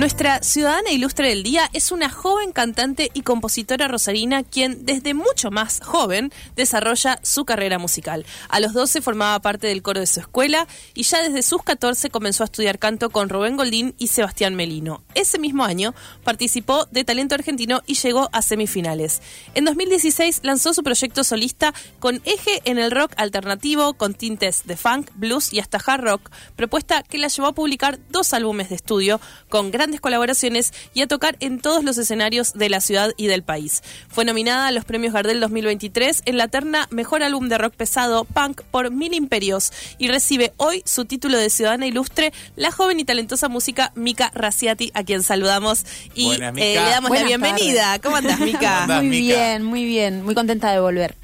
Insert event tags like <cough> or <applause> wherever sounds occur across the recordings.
Nuestra ciudadana ilustre del día es una joven cantante y compositora rosarina quien desde mucho más joven desarrolla su carrera musical. A los 12 formaba parte del coro de su escuela y ya desde sus 14 comenzó a estudiar canto con Rubén Goldín y Sebastián Melino. Ese mismo año participó de Talento Argentino y llegó a semifinales. En 2016 lanzó su proyecto solista con eje en el rock alternativo con tintes de funk, blues y hasta hard rock, propuesta que la llevó a publicar dos álbumes de estudio con gran colaboraciones y a tocar en todos los escenarios de la ciudad y del país. Fue nominada a los premios Gardel 2023 en la terna Mejor Álbum de Rock Pesado Punk por Mil Imperios y recibe hoy su título de Ciudadana Ilustre la joven y talentosa música Mika Raciati, a quien saludamos y eh, le damos la bienvenida. ¿Cómo andas, Mika? <laughs> muy bien, muy bien, muy contenta de volver.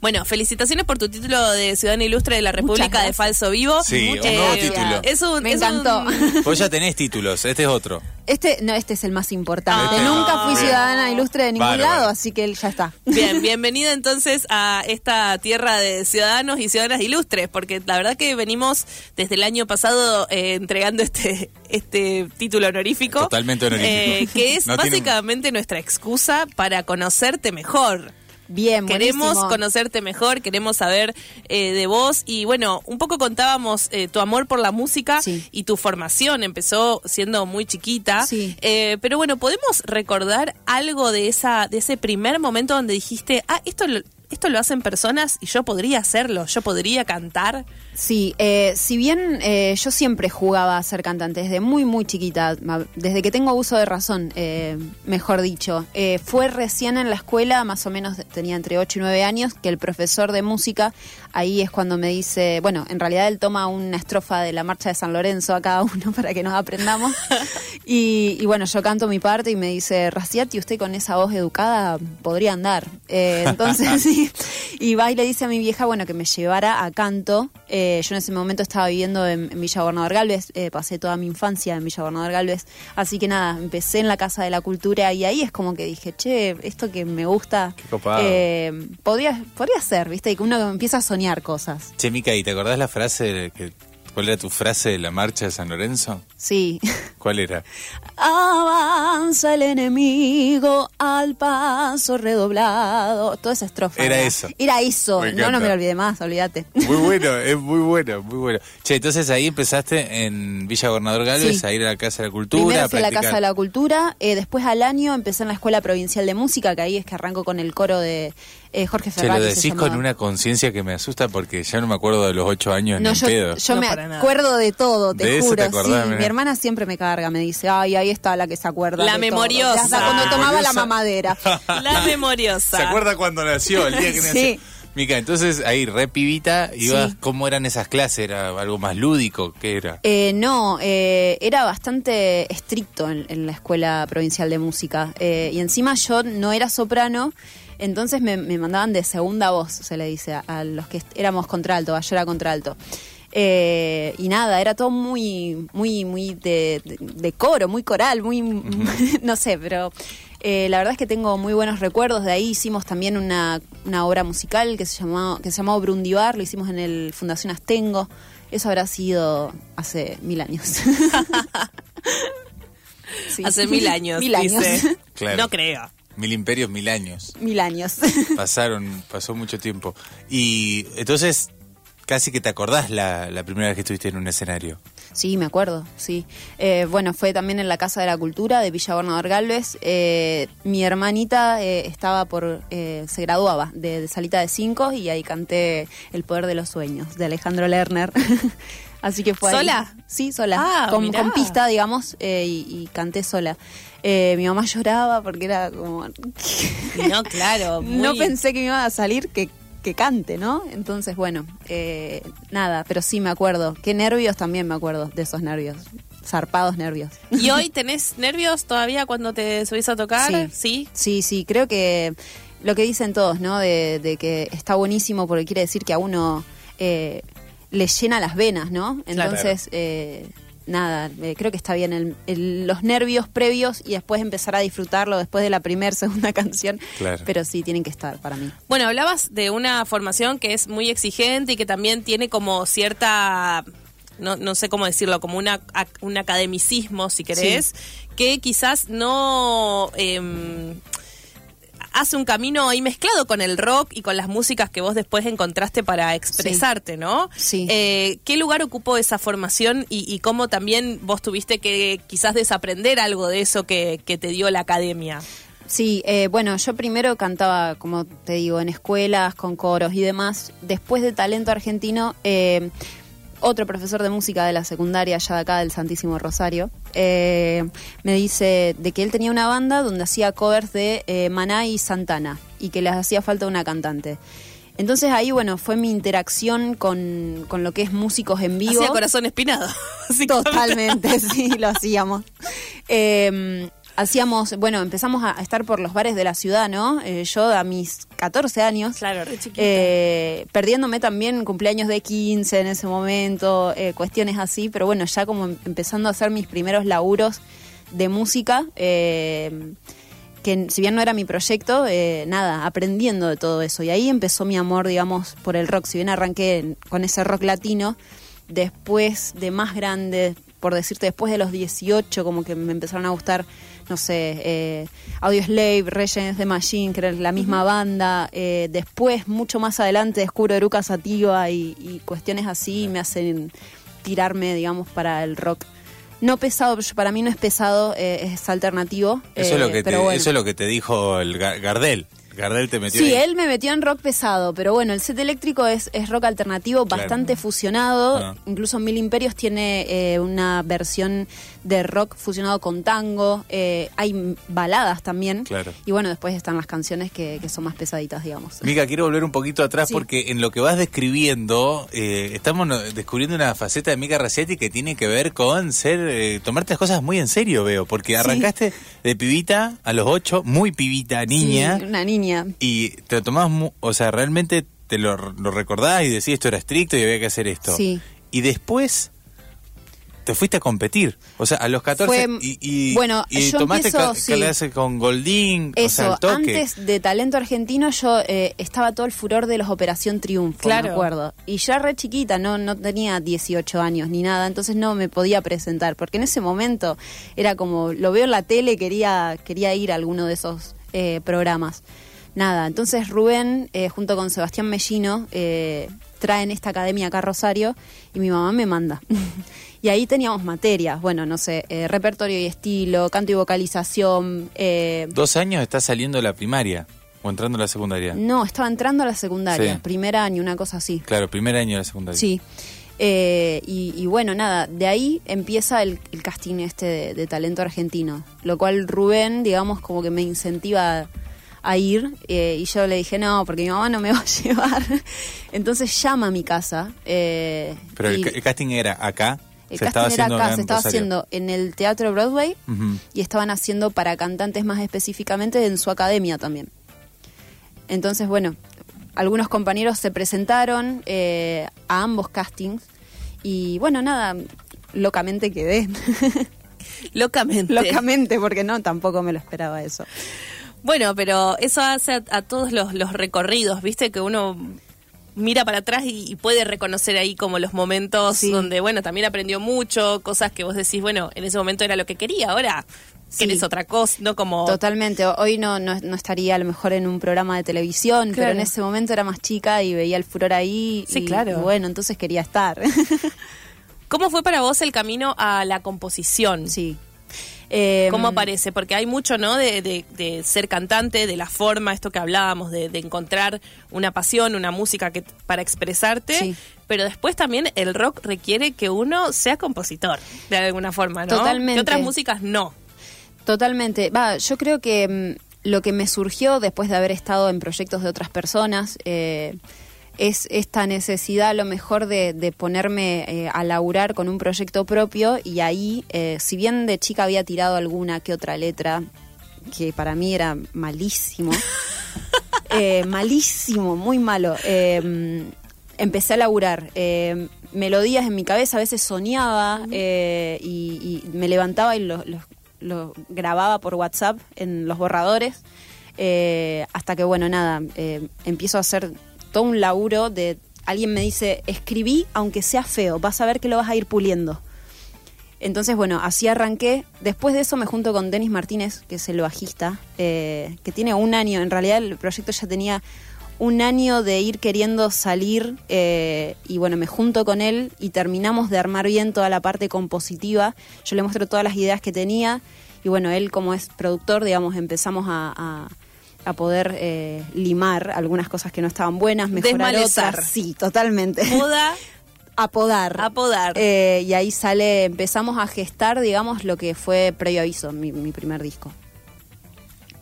Bueno, felicitaciones por tu título de Ciudadana Ilustre de la República de Falso Vivo. Sí, un nuevo título. Es un, Me encantó. <laughs> Vos ya tenés títulos, este es otro. Este, no, este es el más importante. Ah, Nunca fui ciudadana ilustre de ningún lado, así que ya está. Bien, <laughs> bienvenida entonces a esta tierra de ciudadanos y ciudadanas ilustres, porque la verdad que venimos desde el año pasado eh, entregando este, este título honorífico. Totalmente honorífico. Eh, que es <laughs> básicamente nuestra excusa para conocerte mejor. Bien, Queremos conocerte mejor, queremos saber eh, de vos. Y bueno, un poco contábamos eh, tu amor por la música y tu formación. Empezó siendo muy chiquita, eh, pero bueno, podemos recordar algo de esa de ese primer momento donde dijiste, ah, esto esto lo hacen personas y yo podría hacerlo, yo podría cantar. Sí, eh, si bien eh, yo siempre jugaba a ser cantante desde muy, muy chiquita, desde que tengo uso de razón, eh, mejor dicho, fue recién en la escuela, más o menos tenía entre 8 y 9 años, que el profesor de música, ahí es cuando me dice, bueno, en realidad él toma una estrofa de la marcha de San Lorenzo a cada uno <laughs> para que nos aprendamos. <laughs> y, bueno, yo canto mi parte y me dice, Raciati, usted con esa voz educada podría andar. entonces, <laughs> sí, y va y le dice a mi vieja, bueno, que me llevara a canto. Eh, yo en ese momento estaba viviendo en, Villa Gobernador Galvez, eh, pasé toda mi infancia en Villa Gobernador Galvez, así que nada, empecé en la Casa de la Cultura y ahí es como que dije, che, esto que me gusta, eh, podría, podría ser, ¿viste? Y que uno empieza a soñar cosas. Che, Mica, ¿y te acordás la frase que ¿Cuál era tu frase de la marcha de San Lorenzo? Sí. ¿Cuál era? Avanza el enemigo al paso redoblado. Toda esa estrofa. Era eso. Era eso. no, no me lo olvidé más, olvídate. Muy <laughs> bueno, es muy bueno, muy bueno. Che, entonces ahí empezaste en Villa Gobernador Galvez a ir a la Casa de la Cultura. Primero fui a, la Casa de la Cultura, eh, después al año empecé en la Escuela Provincial de Música, que ahí es que arranco con el coro de eh, Jorge Ferrari. Se lo decís con una conciencia que me asusta porque ya no me acuerdo de los ocho años no, ni yo, pedo. Yo me acuerdo de todo, te juro. sí, mi hermana siempre me carga, me dice, ay, ahí está la que se acuerda. La memoriosa. cuando tomaba la mamadera. <laughs> la memoriosa. ¿Se acuerda cuando nació? El día que <laughs> nació. Sí. Mica, entonces ahí, re pibita, ibas, ¿cómo eran esas clases? ¿Era algo más lúdico? ¿Qué era? Eh, no, eh, era bastante estricto en, la Escuela Provincial de Música. Eh, y encima yo no era soprano, entonces me, mandaban de segunda voz, se le dice, a, los que éramos contralto, yo era contralto. Eh, y nada, era todo muy, muy, muy de, coro, muy coral, muy, <laughs> no sé, pero eh, la verdad es que tengo muy buenos recuerdos. De ahí hicimos también una, obra musical que se llamó, que se llamó Brundivar, lo hicimos en el Fundación Astengo. Eso habrá sido hace mil años. <laughs> Hace mil años. <laughs> Mil años. No creo. Mil imperios, mil años. Mil años. <laughs> Pasaron, pasó mucho tiempo. Y entonces, casi que te acordás la, la primera vez que estuviste en un escenario. Sí, me acuerdo, sí. Eh, bueno, fue también en la Casa de la Cultura de Villa Gobernador Galvez. Eh, mi hermanita eh, estaba por, se graduaba de, Salita de Cinco y ahí canté El Poder de los Sueños de Alejandro Lerner. <laughs> Así que fue ¿Sola? Sí, sola. Ah, con, con, pista, digamos, y, y canté sola. Eh, mi mamá lloraba porque era como... <laughs> no, claro. No pensé que me iba a salir que, que cante, ¿no? Entonces, bueno, eh, nada, pero sí me acuerdo. Qué nervios también me acuerdo de esos nervios. Zarpados nervios. ¿Y hoy <laughs> tenés nervios todavía cuando te subís a tocar? Sí, sí, sí, sí creo que lo que dicen todos, ¿no? De, de que está buenísimo porque quiere decir que a uno eh, le llena las venas, ¿no? Entonces, eh, nada, eh, creo que está bien los nervios previos y después empezar a disfrutarlo después de la primera, <laughs> segunda canción. Pero sí, tienen que estar para mí. Bueno, hablabas de una formación que es muy exigente y que también tiene como cierta no, no sé cómo decirlo, como una, un academicismo, si querés, que quizás no eh, hace un camino ahí mezclado con el rock y con las músicas que vos después encontraste para expresarte, ¿no? Sí. Eh, ¿Qué lugar ocupó esa formación y, cómo también vos tuviste que quizás desaprender algo de eso que, te dio la academia? Sí, eh, bueno, yo primero cantaba, como te digo, en escuelas, con coros y demás. Después de Talento Argentino, eh, otro profesor de música de la secundaria allá de acá del Santísimo Rosario, eh, me dice de que él tenía una banda donde hacía covers de eh, Maná y Santana y que les hacía falta una cantante. Entonces ahí, bueno, fue mi interacción con, con lo que es músicos en vivo. Hacía corazón espinado. <laughs> Totalmente, sí, lo hacíamos. Eh, hacíamos, bueno, empezamos a estar por los bares de la ciudad, ¿no? Eh, yo a mis 14 años. Claro. Eh, perdiéndome también cumpleaños de 15 en ese momento, eh, cuestiones así, pero bueno, ya como empezando a hacer mis primeros laburos de música, que si bien no era mi proyecto, nada, aprendiendo de todo eso. Y ahí empezó mi amor, digamos, por el rock. Si bien arranqué con ese rock latino, después de más grande, por decirte, después de los 18, como que me empezaron a gustar no sé, eh, Audio Slave, Reyes de Machine, que era la misma banda. Eh, después, mucho más adelante, descubro Eruca Sativa y, cuestiones así me hacen tirarme, digamos, para el rock. No pesado, para mí no es pesado, eh, es alternativo. Eso, es lo que te, eso es lo que te dijo el Gardel. Gardel te metió. Sí, él me metió en rock pesado, pero bueno, el set eléctrico es, es rock alternativo bastante fusionado. Ah. Incluso Mil Imperios tiene una versión de rock fusionado con tango, eh, hay baladas también. Claro. Y bueno, después están las canciones que, son más pesaditas, digamos. Mica, quiero volver un poquito atrás porque en lo que vas describiendo, eh, estamos descubriendo una faceta de Mica Racetti que tiene que ver con ser, eh, tomarte las cosas muy en serio, veo, porque arrancaste de pibita a los ocho, muy pibita, niña. una niña. Y te lo tomás, o sea, realmente te lo, lo recordás y decís esto era estricto y había que hacer esto. Sí. Y después te fuiste a competir. O sea, a los 14 y, bueno, y tomaste con Goldín. Eso, antes de Talento Argentino yo eh, estaba todo el furor de los Operación Triunfo, claro. me acuerdo. Y ya re chiquita, no, no tenía 18 años ni nada, entonces no me podía presentar, porque en ese momento era como, lo veo en la tele, quería, quería ir a alguno de esos eh, programas. Nada, entonces Rubén, eh, junto con Sebastián Mellino, traen esta academia acá a Rosario y mi mamá me manda. <laughs> Y ahí teníamos materias, bueno, no sé, eh, repertorio y estilo, canto y vocalización. Eh, ¿Dos años está saliendo la primaria? ¿O entrando a la secundaria? No, estaba entrando a la secundaria, primer año, una cosa así. Claro, primer año de la secundaria. Sí. Eh, y, bueno, nada, de ahí empieza el, casting este de, talento argentino, lo cual Rubén, digamos, como que me incentiva a ir y yo le dije no, porque mi mamá no me va a <laughs> llevar. Entonces llama a mi casa. Pero el, casting era acá. El se casting era acá, se estaba haciendo en el Teatro Broadway y estaban haciendo para cantantes más específicamente en su academia también. Entonces, bueno, algunos compañeros se presentaron eh, a ambos castings y bueno, nada, locamente quedé. <laughs> locamente. Locamente, porque no, tampoco me lo esperaba eso. Bueno, pero eso hace a, todos los, los recorridos, viste, que uno mira para atrás y, puede reconocer ahí como los momentos donde, bueno, también aprendió mucho, cosas que vos decís, bueno, en ese momento era lo que quería, ahora querés otra cosa, ¿no? Como... Totalmente, hoy no, no, estaría a lo mejor en un programa de televisión, pero en ese momento era más chica y veía el furor ahí. Sí, claro. bueno, entonces quería estar. <laughs> ¿Cómo fue para vos el camino a la composición? Sí. ¿Cómo em, aparece? Porque hay mucho, ¿no? De, ser cantante, de la forma, esto que hablábamos, de, encontrar una pasión, una música que para expresarte. Pero después también el rock requiere que uno sea compositor, de alguna forma, ¿no? Totalmente. Que otras músicas no. Totalmente. Va, yo creo que mm, lo que me surgió después de haber estado en proyectos de otras personas, eh, es esta necesidad a lo mejor de, ponerme eh, a laburar con un proyecto propio y ahí, eh, si bien de chica había tirado alguna que otra letra, que para mí era malísimo, <laughs> eh, malísimo, muy malo, empecé a laburar. Eh, melodías en mi cabeza, a veces soñaba y, y me levantaba y lo, lo- lo grababa por WhatsApp en los borradores. eh, hasta que, bueno, nada, eh, empiezo a hacer todo un laburo de... Alguien me dice, escribí aunque sea feo, vas a ver que lo vas a ir puliendo. Entonces, bueno, así arranqué. Después de eso me junto con Denis Martínez, que es el bajista, eh, que tiene un año. En realidad el proyecto ya tenía un año de ir queriendo salir eh, y bueno, me junto con él y terminamos de armar bien toda la parte compositiva. Yo le muestro todas las ideas que tenía y bueno, él como es productor, digamos, empezamos a, a- a poder eh, limar algunas cosas que no estaban buenas, mejorar Desmalezar. otras. Sí, totalmente. <laughs> Apodar. apodar. Eh, y ahí sale, empezamos a gestar, digamos, lo que fue previo aviso, mi, mi primer disco.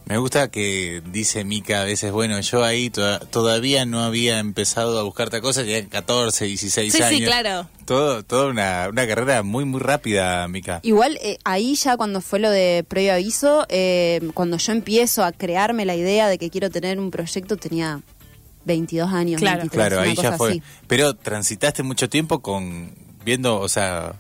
Me gusta que dice Mica a veces, bueno, yo ahí toda- todavía no había empezado a buscar cosas, ya 14, 16 Sí, sí, años. claro. Todo, toda una, una carrera muy, muy rápida, Mica. Igual eh, ahí ya cuando fue lo de previo aviso, eh, cuando yo empiezo a crearme la idea de que quiero tener un proyecto, tenía 22 años. Claro. 23, Claro, ahí ya cosa fue. así. Pero transitaste mucho tiempo con viendo, o sea,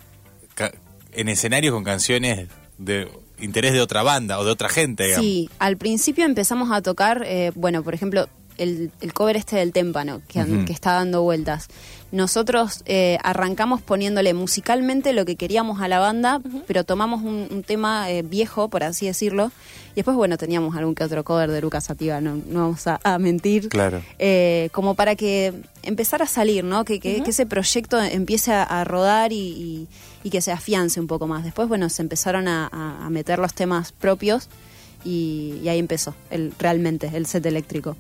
ca- en escenarios con canciones de interés de otra banda o de otra gente, digamos. Sí, al principio empezamos a tocar, eh, bueno, por ejemplo, el, el cover este del témpano, que, está dando vueltas. Nosotros eh, arrancamos poniéndole musicalmente lo que queríamos a la banda, pero tomamos un, un tema eh, viejo, por así decirlo, y después, bueno, teníamos algún que otro cover de Lucas Sativa, no, no vamos a, a mentir. Claro. Eh, como para que empezar a salir, ¿no? Que, que- que ese proyecto empiece a, a rodar y, y- y que se afiance un poco más. Después, bueno, se empezaron a, a- a meter los temas propios y, y ahí empezó el, realmente el set eléctrico.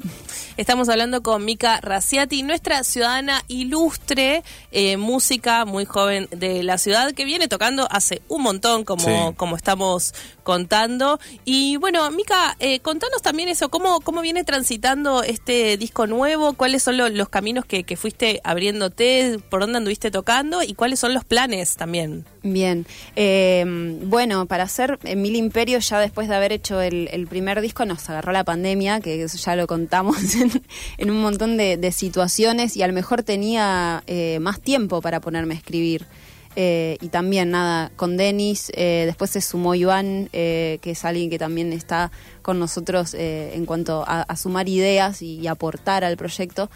Estamos hablando con Mica Raciati, nuestra ciudadana ilustre, eh, música muy joven de la ciudad, que viene tocando hace un montón, como, Sí. como estamos contando. Y bueno, Mica, eh, contanos también eso, ¿cómo, cómo viene transitando este disco nuevo, cuáles son lo- los caminos que, que fuiste abriéndote, por dónde anduviste tocando y cuáles son los planes también. Bien, eh, bueno, para hacer Mil Imperios, ya después de haber hecho el, primer disco, nos agarró la pandemia, que eso ya lo contamos <laughs> en, en un montón de, de situaciones, y a lo mejor tenía eh, más tiempo para ponerme a escribir. Eh, y también, nada, con Denis, eh, después se sumó Iván, eh, que es alguien que también está con nosotros en cuanto a, sumar ideas y, aportar al proyecto.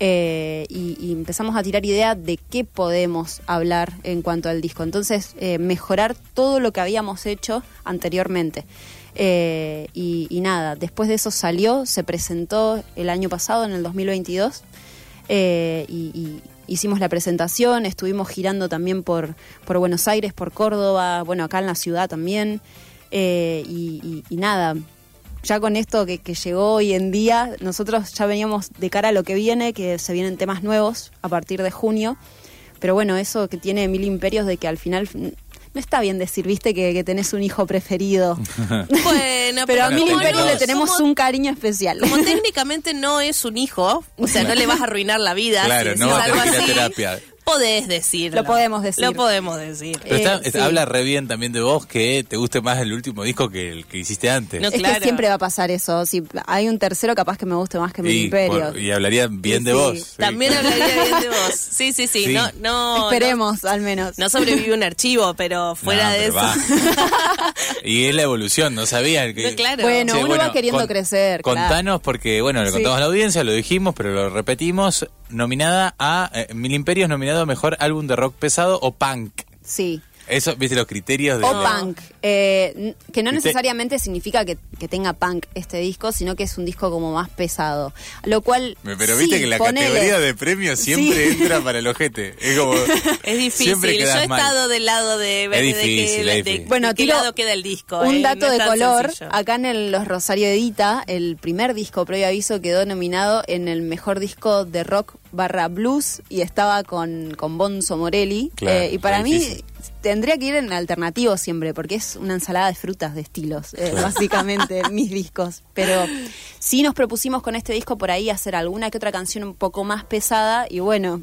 Y, empezamos a tirar ideas de qué podemos hablar en cuanto al disco. Entonces, mejorar todo lo que habíamos hecho anteriormente. Y, y nada, después de eso salió, se presentó el año pasado, en el 2022, eh, y, y hicimos la presentación, estuvimos girando también por, por Buenos Aires, por Córdoba, bueno, acá en la ciudad también, eh, y, nada, ya con esto que llegó hoy en día, nosotros ya veníamos de cara a lo que viene, que se vienen temas nuevos a partir de junio, pero bueno, eso que tiene Mil Imperios de que al final... No está bien decir, viste, que, que tenés un hijo preferido. <laughs> Bueno, Pero a Mil como Imperios no le tenemos somos- un cariño especial. Como técnicamente no es un hijo, o sea, no le vas a arruinar la vida. Claro, si no decís va a algo tener que ir a así, terapia. Podés decirlo. Lo podemos decir. Lo podemos decir. Pero está- Eh, está- sí. habla re bien también de vos que te guste más el último disco que el que hiciste antes. No, Es claro. que siempre va a pasar eso. Si hay un tercero, capaz que me guste más que y, Imperios. por- y hablaría bien Sí, de sí. vos. sí. También hablaría bien de vos. Sí, sí, sí. Sí. No, no, Esperemos, al menos. No, sobrevive un archivo, pero fuera No, de pero eso. va. <laughs> y es la evolución, no sabía que... No, claro. Bueno, uno va queriendo crecer, claro. Contanos, porque, bueno, le Sí. contamos a la audiencia, lo dijimos, pero lo repetimos. Nominada a eh, Mil Imperios, nominado a Mejor Álbum de Rock Pesado o Punk. Sí. Eso, viste, los criterios de... O punk, eh, que no necesariamente significa que, que tenga punk este disco, sino que es un disco como más pesado. Lo cual. Pero sí, viste que la ponele. categoría de premios siempre Sí. entra para el ojete. Es como... <laughs> Es difícil. Siempre Yo he mal. estado del lado de Es difícil, de-. Bueno, qué tiro lado queda el disco. Un ¿eh? dato No de color, sencillo. acá en el- los Rosario Edita, el primer disco previo aviso quedó nominado en el mejor disco de rock barra blues y estaba con, con Bonzo Morelli. Claro, Eh, y para mí difícil. Tendría que ir en alternativo siempre, porque es una ensalada de frutas de estilos, eh, básicamente, <laughs> mis discos. Pero sí nos propusimos con este disco por ahí hacer alguna que otra canción un poco más pesada y bueno,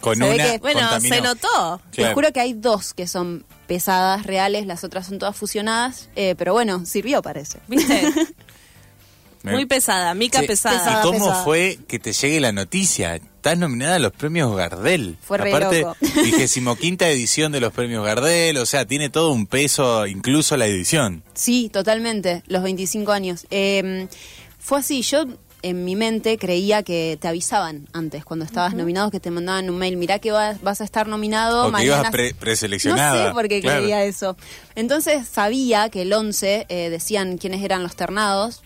Con se ve una... que- Bueno, contaminó. se notó. te Claro. juro que hay dos que son pesadas, reales, las otras son todas fusionadas, eh, pero bueno, sirvió parece. ¿Viste? <laughs> Muy pesada, mica Sí. pesada. Pesada. ¿Y cómo pesada. fue que te llegue la noticia? Estás nominada a los premios Gardel. Fue re Aparte, loco. <laughs> vigésimo quinta edición de los premios Gardel, o sea, tiene todo un peso, incluso la edición. Sí, totalmente, los 25 años. Eh, fue así, yo en mi mente creía que te avisaban antes, cuando estabas nominado, que te mandaban un mail, mirá que vas, vas a estar nominado. O que ibas mañana... pre- preseleccionada, No sé por qué claro. creía eso. Entonces sabía que el 11 eh, decían quiénes eran los ternados.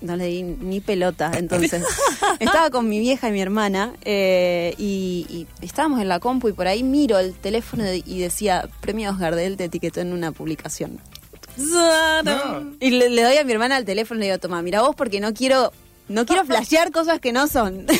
No le di ni pelota, entonces. <laughs> Estaba con mi vieja y mi hermana eh, y, y estábamos en la compu y por ahí miro el teléfono y decía, Premios Gardel te etiquetó en una publicación. Y le, le doy a mi hermana el teléfono y le digo, toma, mira vos porque no quiero, no quiero <laughs> flashear cosas que no son. <laughs>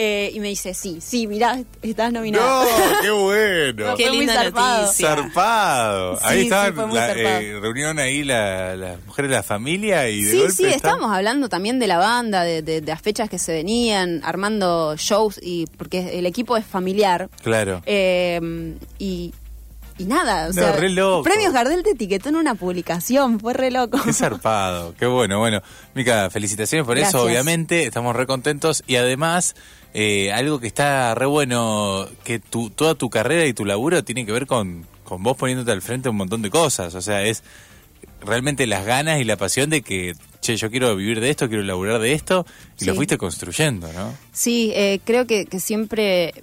Eh, y me dice, sí, sí, mirá, estás nominada. ¡No! <laughs> ¡Qué bueno! Qué linda zarpado. noticia. Zarpado. Sí, ahí sí, estaban, muy la, zarpado. eh, reunión ahí la- las mujeres de la familia y de Sí, golpe sí, están- estábamos hablando también de la banda, de, de- de las fechas que se venían, armando shows, y porque el equipo es familiar. Claro. Eh, y, y nada, o No, sea, re loco. Premios Gardel te etiquetó en una publicación, fue re loco. Qué zarpado, qué bueno. Bueno, Mica, felicitaciones por Gracias. eso, obviamente. Estamos re contentos y además, eh, algo que está re bueno, que tu, toda tu carrera y tu laburo tiene que ver con, con vos poniéndote al frente un montón de cosas. O sea, es realmente las ganas y la pasión de que, che, yo quiero vivir de esto, quiero laburar de esto, y lo fuiste construyendo, ¿no? Sí, eh, creo que, que siempre,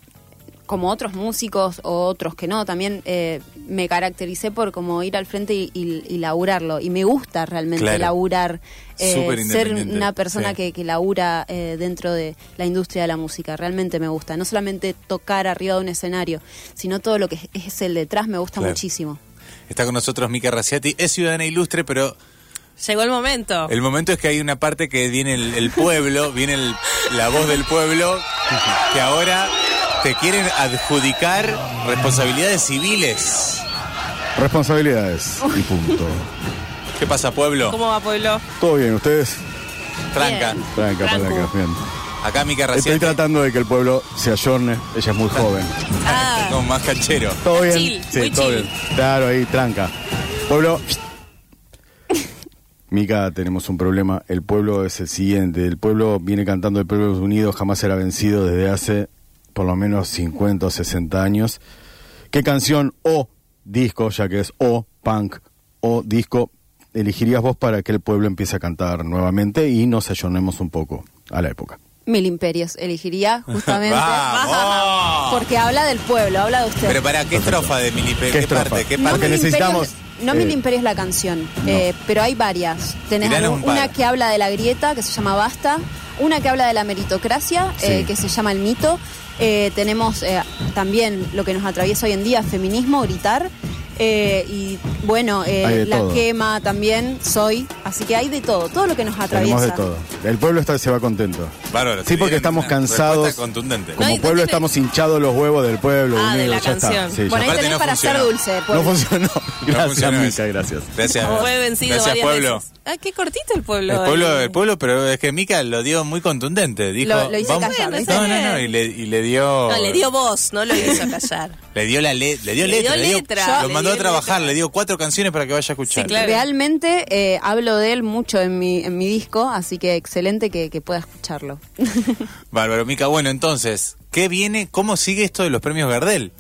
como otros músicos o otros que no, también eh, me caractericé por como ir al frente y, y- y laburarlo. Y me gusta realmente Claro. laburar, eh, Súper ser una persona sí. que, que labura eh, dentro de la industria de la música. Realmente me gusta. No solamente tocar arriba de un escenario, sino todo lo que es, es el detrás me gusta Claro. muchísimo. Está con nosotros Mica Raciati, es ciudadana ilustre, pero Llegó el momento. El momento es que hay una parte que viene el, el pueblo, viene el- la voz del pueblo, que ahora te quieren adjudicar responsabilidades civiles. Responsabilidades y punto. ¿Qué pasa, pueblo? ¿Cómo va, pueblo? ¿Todo bien? ¿Ustedes? Tranca. Bien. Tranca, Tranco. tranca, bien. Acá Mica Estoy Raciati, tratando de que el pueblo se ayorne. Ella es muy joven. Ah, como más canchero. ¿Todo bien? Chill, sí, muy todo chill. bien. Claro, ahí, tranca. Pueblo... Mica, tenemos un problema. El pueblo es el siguiente. El pueblo viene cantando el pueblo unido, jamás será vencido desde hace por lo menos 50 o 60 años. ¿Qué canción o disco, ya que es o punk o disco, elegirías vos para que el pueblo empiece a cantar nuevamente y nos ayornemos un poco a la época? Mil imperios elegiría justamente <laughs> ¡Vamos! <laughs> porque habla del pueblo, habla de usted. Pero para qué estrofa de Milipe, ¿Qué ¿qué, estrofa? parte? ¿Qué No parte? Porque Mil necesitamos, Imperios- no eh, Mil Imperios la canción, eh, pero hay varias. Tenés algún- un una que habla de la grieta, que se llama Basta, una que habla de la meritocracia, eh, que se llama El Mito. Eh, tenemos eh, también lo que nos atraviesa hoy en día, feminismo, gritar. Eh, y bueno, la todo. quema también, soy. Así que hay de todo, todo lo que nos atraviesa. Tenemos de todo. El pueblo está, se va contento. Bárbaro, Sí, porque estamos cansados. contundente. No, Como no pueblo tiene- estamos hinchados los huevos del pueblo. Ah, de la ya está. canción. Sí, ya Bueno, ahí Aparte tenés no para funcionó. ser dulce. No pueblo. funcionó. <laughs> Gracias, funcionó Mica, gracias. Gracias. Fue vencido Gracias, pueblo. veces. Ah, qué cortito el pueblo. El pueblo, eh. el pueblo, pero es que Mica lo dio muy contundente. Dijo, Lo- lo hice vamos- callar, ¿lo hice No, no, no, y le, y le dio. No, le dio voz, no lo hizo callar. <laughs> Le dio la le- le dio Le letra, dio le dio- letra, lo mandó a trabajar, le dio cuatro canciones para que vaya a escuchar. Sí, claro. Realmente eh, hablo de él mucho en mi, en mi disco, así que excelente que, que pueda escucharlo. <laughs> Bárbaro, Mica. Bueno, entonces, ¿qué viene? ¿Cómo sigue esto de los premios Gardel?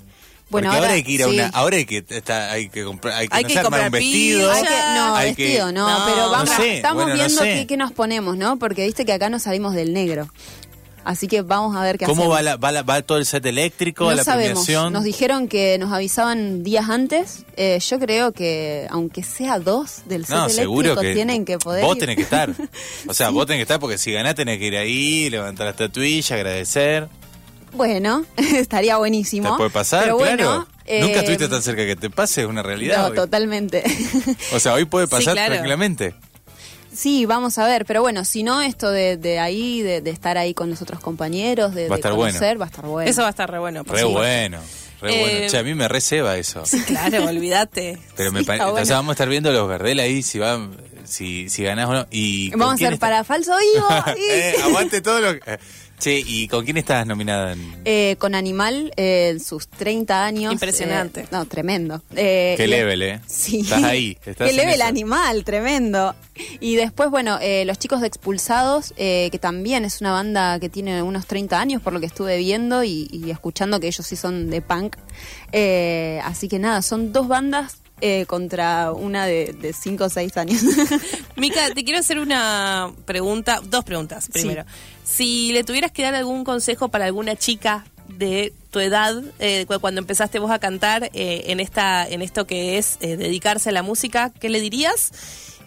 Bueno, ahora, ahora, hay que ir a sí. una, ahora hay que está, hay que comprar, hay que, Hay no que sé, armar comprar un vestido. Hay que- no, Hay que- vestido, no, no, pero vamos, no sé, estamos bueno, no viendo sé. qué, qué nos ponemos, ¿no? Porque viste que acá nos salimos del negro. Así que vamos a ver qué ¿Cómo hacemos. va, la, va, la- va todo el set eléctrico, no la sabemos. premiación? Nos dijeron que nos avisaban días antes. Eh, yo creo que, aunque sea dos del set No, eléctrico, seguro que tienen que poder. vos ir. tenés que estar. <laughs> O sea, vos tenés que estar porque si ganás tenés que ir ahí, levantar la estatuilla, agradecer. Bueno, <laughs> estaría buenísimo. ¿Te puede pasar? Pero bueno, claro. eh, Nunca estuviste tan cerca que te pase, es una realidad. No, hoy. totalmente. O sea, hoy puede <laughs> Sí, pasar claro. tranquilamente. Sí, vamos a ver, pero bueno, si no, esto de, de ahí, de, de estar ahí con los otros compañeros, de, Va a de estar conocer, bueno. va a estar bueno. Eso va a estar re bueno. por Re bueno, re Eh, bueno. Che, a mí me receba eso. Sí, claro, <laughs> olvídate. Pero me sí, bueno. Entonces vamos a estar viendo los Gardel ahí, si va, si, si ganás o no. Y ¿con Vamos a hacer está? para falso vivo. <laughs> Eh, aguante todo lo que... Sí, ¿y con quién estás nominada? En... Eh, con Animal, eh, en sus 30 años. Impresionante. eh, no, tremendo. Eh, Qué level, ¿eh? Sí. Estás ahí. <laughs> Estás Qué level eso. Animal, tremendo. Y después, bueno, eh, los chicos de Expulsados, eh, que también es una banda que tiene unos 30 años, por lo que estuve viendo y, y escuchando que ellos sí son de punk. Eh, así que nada, son dos bandas eh, contra una de 5 o 6 años. <laughs> Mica, te quiero hacer una pregunta, dos preguntas. Primero, si le tuvieras que dar algún consejo para alguna chica de tu edad, eh, cu- cuando empezaste vos a cantar eh, en esta, en esto que es eh, dedicarse a la música, ¿qué le dirías?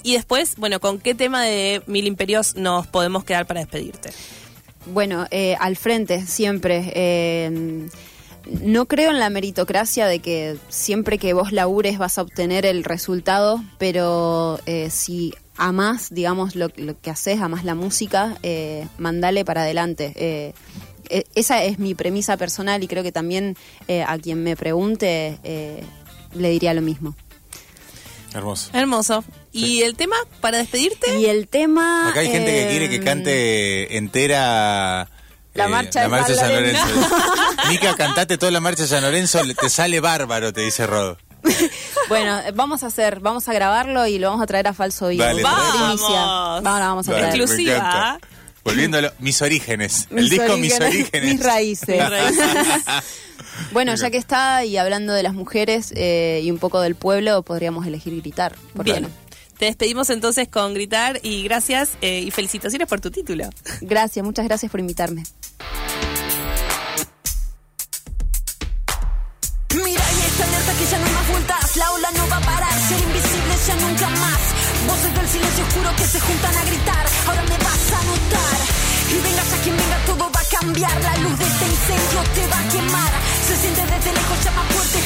Y después, bueno, ¿con qué tema de Mil Imperios nos podemos quedar para despedirte? Bueno, eh, al frente, siempre. No creo en la meritocracia de que siempre que vos labures vas a obtener el resultado, pero eh, si amás, digamos, lo, lo que haces, amás la música, eh, mandale para adelante. Eh, eh, esa es mi premisa personal y creo que también eh, a quien me pregunte eh, le diría lo mismo. Hermoso. Hermoso. ¿Y el tema para despedirte? Y el tema... Acá hay gente que quiere que cante entera. Eh, La marcha de San Lorenzo. <laughs> Mica, cantate toda la marcha de San Lorenzo, te sale bárbaro, te dice Rod. <laughs> Bueno, eh, vamos a hacer, vamos a grabarlo y lo vamos a traer a falso vivo. Dale, ¡Vamos! Vamos, la vamos a traer. Exclusiva. Volviendo <laughs> mis orígenes. el Mis disco Mis orígenes, orígenes. Mis raíces. Mis raíces. bueno, ya que está y hablando de las mujeres eh, y un poco del pueblo, podríamos elegir gritar. ¿por qué Bien. no? Te despedimos entonces con gritar y gracias eh, y felicitaciones por tu título. Gracias, muchas gracias por invitarme. Mira y esta alerta que ya no hay más vueltas. La ola no va a parar, ser invisible ya nunca más. Voces del silencio oscuro que se juntan a gritar. Ahora me vas a notar. Y venga ya quien venga todo va a cambiar. La luz de este incendio te va a quemar. Se siente desde lejos ya más fuerte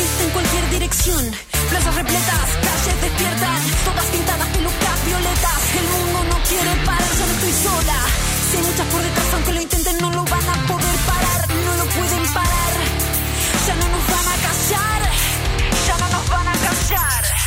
en cualquier dirección. Plazas repletas, calles despiertan, todas pintadas pelucas violetas. El mundo no quiere parar, yo no estoy sola. Si hay muchas por detrás, aunque lo intenten, no lo van a poder parar, no lo pueden parar. Ya no nos van a callar, ya no nos van a callar.